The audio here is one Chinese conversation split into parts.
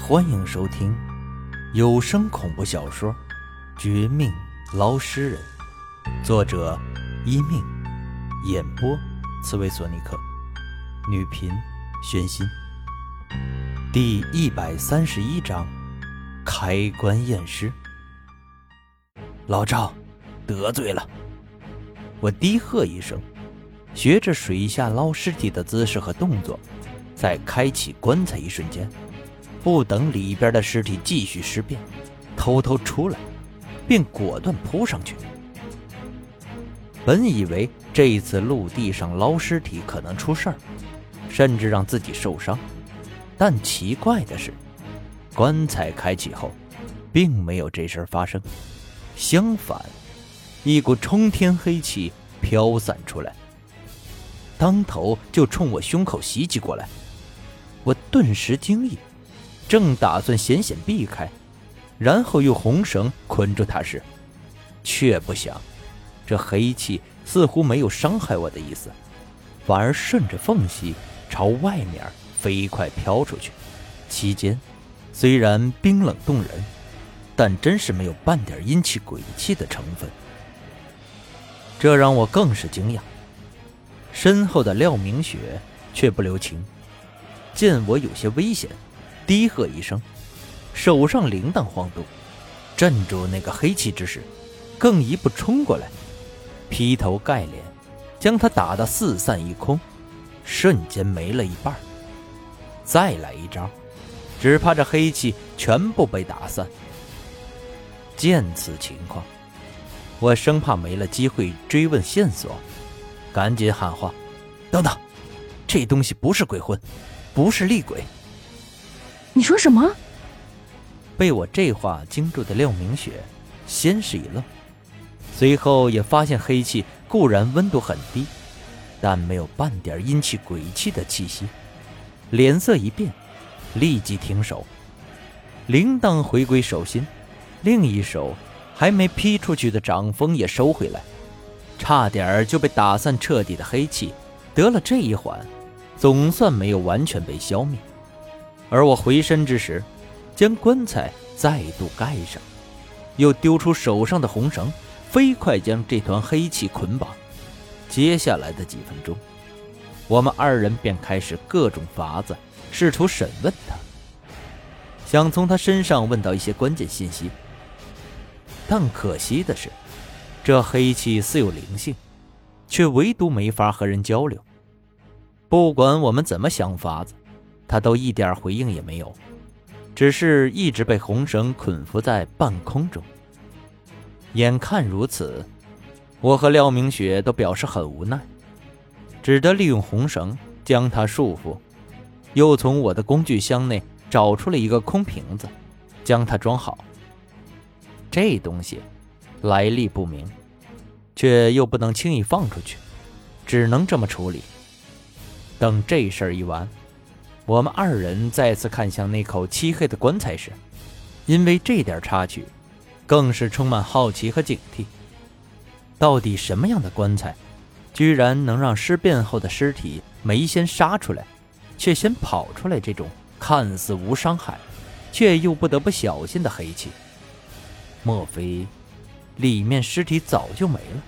欢迎收听有声恐怖小说《绝命捞尸人》，作者一命，演播刺猬索尼克，女频宣心。第一百三十一章，开棺验尸。老赵，得罪了！我低喝一声，学着水下捞尸体的姿势和动作，在开启棺材一瞬间。不等里边的尸体继续尸变，偷偷出来，便果断扑上去。本以为这一次陆地上捞尸体可能出事儿，甚至让自己受伤，但奇怪的是，棺材开启后，并没有这事儿发生。相反，一股冲天黑气飘散出来，当头就冲我胸口袭击过来。我顿时惊异。正打算险险避开，然后用红绳捆住他时，却不想，这黑气似乎没有伤害我的意思，反而顺着缝隙朝外面飞快飘出去。期间虽然冰冷动人，但真是没有半点阴气鬼气的成分，这让我更是惊讶。身后的廖明雪却不留情，见我有些危险。低喝一声，手上铃铛晃动，镇住那个黑气之时，更一步冲过来，劈头盖脸将他打得四散一空，瞬间没了一半。再来一招，只怕这黑气全部被打散。见此情况，我生怕没了机会追问线索，赶紧喊话：“等等，这东西不是鬼魂，不是厉鬼。”你说什么？被我这话惊住的廖明雪，先是一愣，随后也发现黑气固然温度很低，但没有半点阴气鬼气的气息，脸色一变，立即停手，铃铛回归手心，另一手还没劈出去的掌风也收回来，差点就被打散彻底的黑气，得了这一环，总算没有完全被消灭。而我回身之时，将棺材再度盖上，又丢出手上的红绳，飞快将这团黑气捆绑。接下来的几分钟，我们二人便开始各种法子试图审问他，想从他身上问到一些关键信息。但可惜的是，这黑气似有灵性，却唯独没法和人交流。不管我们怎么想法子。他都一点回应也没有，只是一直被红绳捆缚在半空中。眼看如此，我和廖明雪都表示很无奈，只得利用红绳将他束缚，又从我的工具箱内找出了一个空瓶子，将它装好。这东西来历不明，却又不能轻易放出去，只能这么处理。等这事儿一完。我们二人再次看向那口漆黑的棺材时，因为这点插曲，更是充满好奇和警惕。到底什么样的棺材，居然能让尸变后的尸体没先杀出来，却先跑出来？这种看似无伤害，却又不得不小心的黑气，莫非里面尸体早就没了？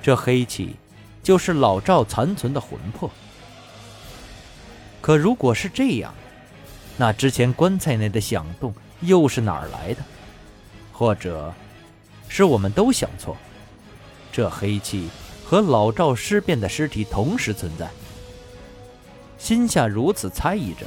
这黑气，就是老赵残存的魂魄。可如果是这样，那之前棺材内的响动又是哪儿来的？或者，是我们都想错？这黑气和老赵尸变的尸体同时存在。心下如此猜疑着，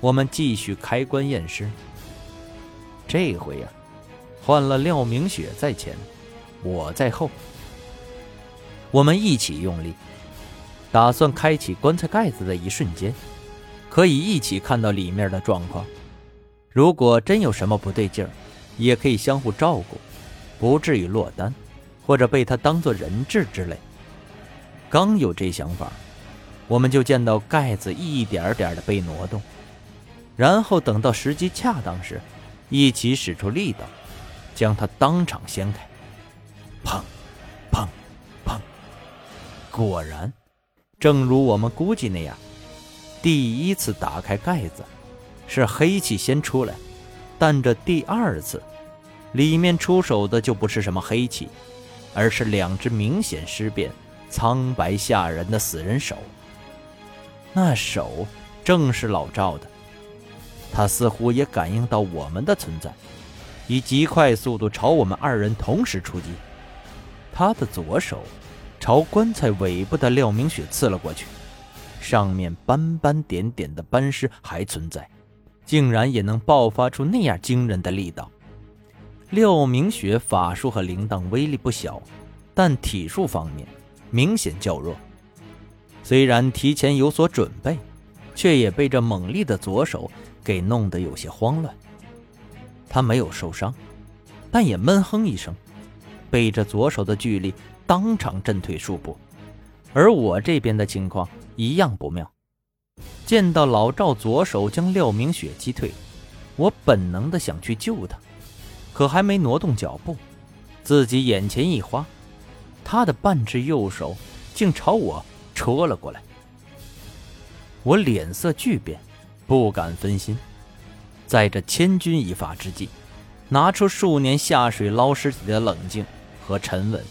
我们继续开棺验尸。这回呀，换了廖明雪在前，我在后。我们一起用力，打算开启棺材盖子的一瞬间。可以一起看到里面的状况，如果真有什么不对劲儿，也可以相互照顾，不至于落单，或者被他当做人质之类。刚有这想法，我们就见到盖子一点点的被挪动，然后等到时机恰当时，一起使出力道，将它当场掀开。砰，砰，砰！果然，正如我们估计那样。第一次打开盖子，是黑气先出来，但这第二次，里面出手的就不是什么黑气，而是两只明显尸变、苍白吓人的死人手。那手正是老赵的，他似乎也感应到我们的存在，以极快速度朝我们二人同时出击。他的左手朝棺材尾部的廖明雪刺了过去，上面斑斑点点的斑尸还存在。竟然也能爆发出那样惊人的力道！廖明雪法术和铃铛威力不小，但体术方面明显较弱。虽然提前有所准备，却也被这猛力的左手给弄得有些慌乱。他没有受伤，但也闷哼一声，被这左手的巨力当场震退数步。而我这边的情况一样不妙。见到老赵左手将廖明雪击退，我本能的想去救他，可还没挪动脚步，自己眼前一花，他的半只右手竟朝我戳了过来。我脸色巨变，不敢分心，在这千钧一发之际，拿出数年下水捞尸体的冷静和沉稳，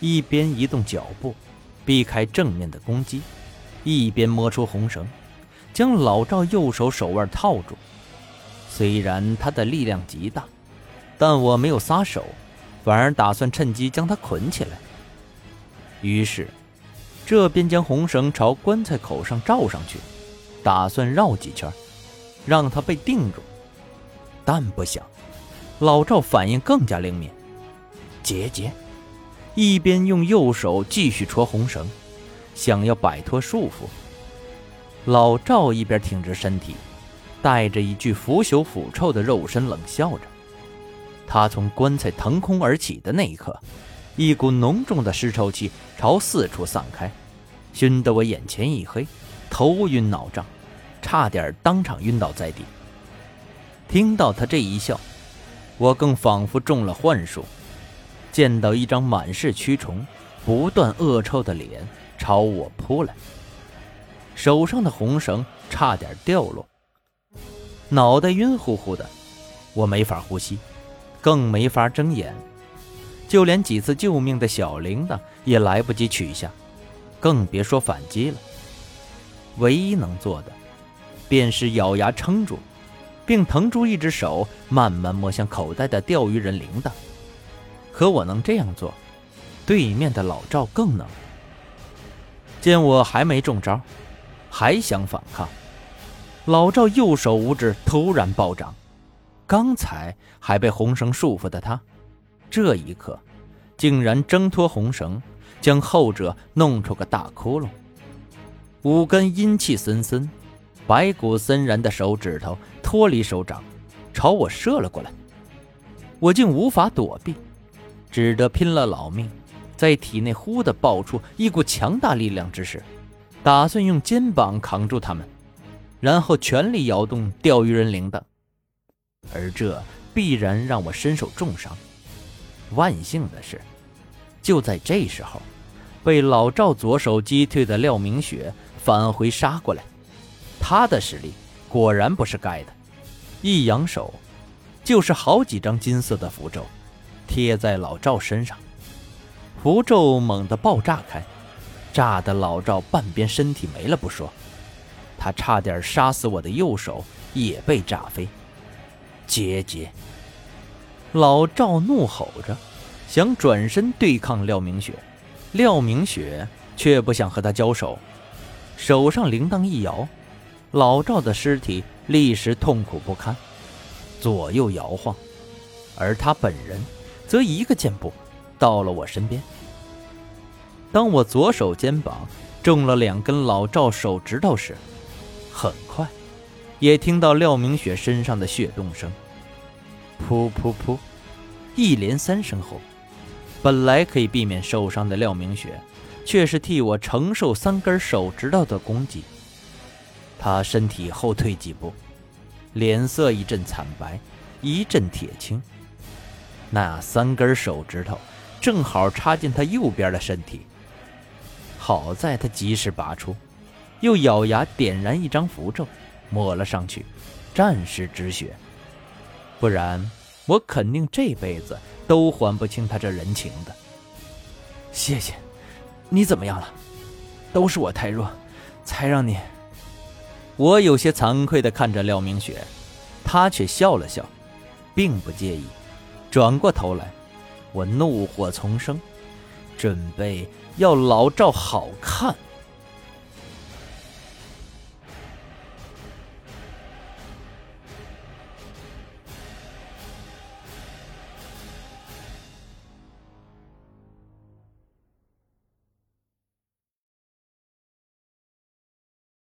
一边移动脚步，避开正面的攻击。一边摸出红绳，将老赵右手手腕套住。虽然他的力量极大，但我没有撒手，反而打算趁机将他捆起来。于是，这边将红绳朝棺材口上罩上去，打算绕几圈，让他被定住。但不想，老赵反应更加灵敏，结结，一边用右手继续戳红绳。想要摆脱束缚，老赵一边挺直身体，带着一具腐朽腐臭的肉身冷笑着。他从棺材腾空而起的那一刻，一股浓重的尸臭气朝四处散开，熏得我眼前一黑，头晕脑胀，差点当场晕倒在地。听到他这一笑，我更仿佛中了幻术，见到一张满是蛆虫、不断恶臭的脸。朝我扑来，手上的红绳差点掉落，脑袋晕乎乎的，我没法呼吸，更没法睁眼，就连几次救命的小铃铛也来不及取下，更别说反击了。唯一能做的，便是咬牙撑住，并腾出一只手，慢慢摸向口袋的钓鱼人铃铛。可我能这样做，对面的老赵更能。见我还没中招，还想反抗，老赵右手五指突然暴涨，刚才还被红绳束缚的他，这一刻竟然挣脱红绳，将后者弄出个大窟窿。五根阴气森森、白骨森然的手指头脱离手掌，朝我射了过来，我竟无法躲避，只得拼了老命。在体内忽地爆出一股强大力量之时，打算用肩膀扛住他们，然后全力摇动钓鱼人铃铛，而这必然让我身受重伤。万幸的是，就在这时候，被老赵左手击退的廖明雪返回杀过来，他的实力果然不是盖的，一扬手，就是好几张金色的符咒，贴在老赵身上。符咒猛地爆炸开，炸得老赵半边身体没了不说，他差点杀死我的右手也被炸飞。结结！老赵怒吼着，想转身对抗廖明雪，廖明雪却不想和他交手，手上铃铛一摇，老赵的尸体立时痛苦不堪，左右摇晃，而他本人则一个箭步。到了我身边。当我左手肩膀中了两根老赵手指头时，很快，也听到廖明雪身上的血动声。噗噗噗，一连三声后，本来可以避免受伤的廖明雪，却是替我承受三根手指头的攻击。他身体后退几步，脸色一阵惨白，一阵铁青。那三根手指头。正好插进他右边的身体。好在他及时拔出，又咬牙点燃一张符咒，抹了上去，暂时止血，不然我肯定这辈子都还不清他这人情的。谢谢，你怎么样了？都是我太弱，才让你……我有些惭愧的看着廖明雪，她却笑了笑，并不介意。转过头来，我怒火丛生，准备要老赵好看。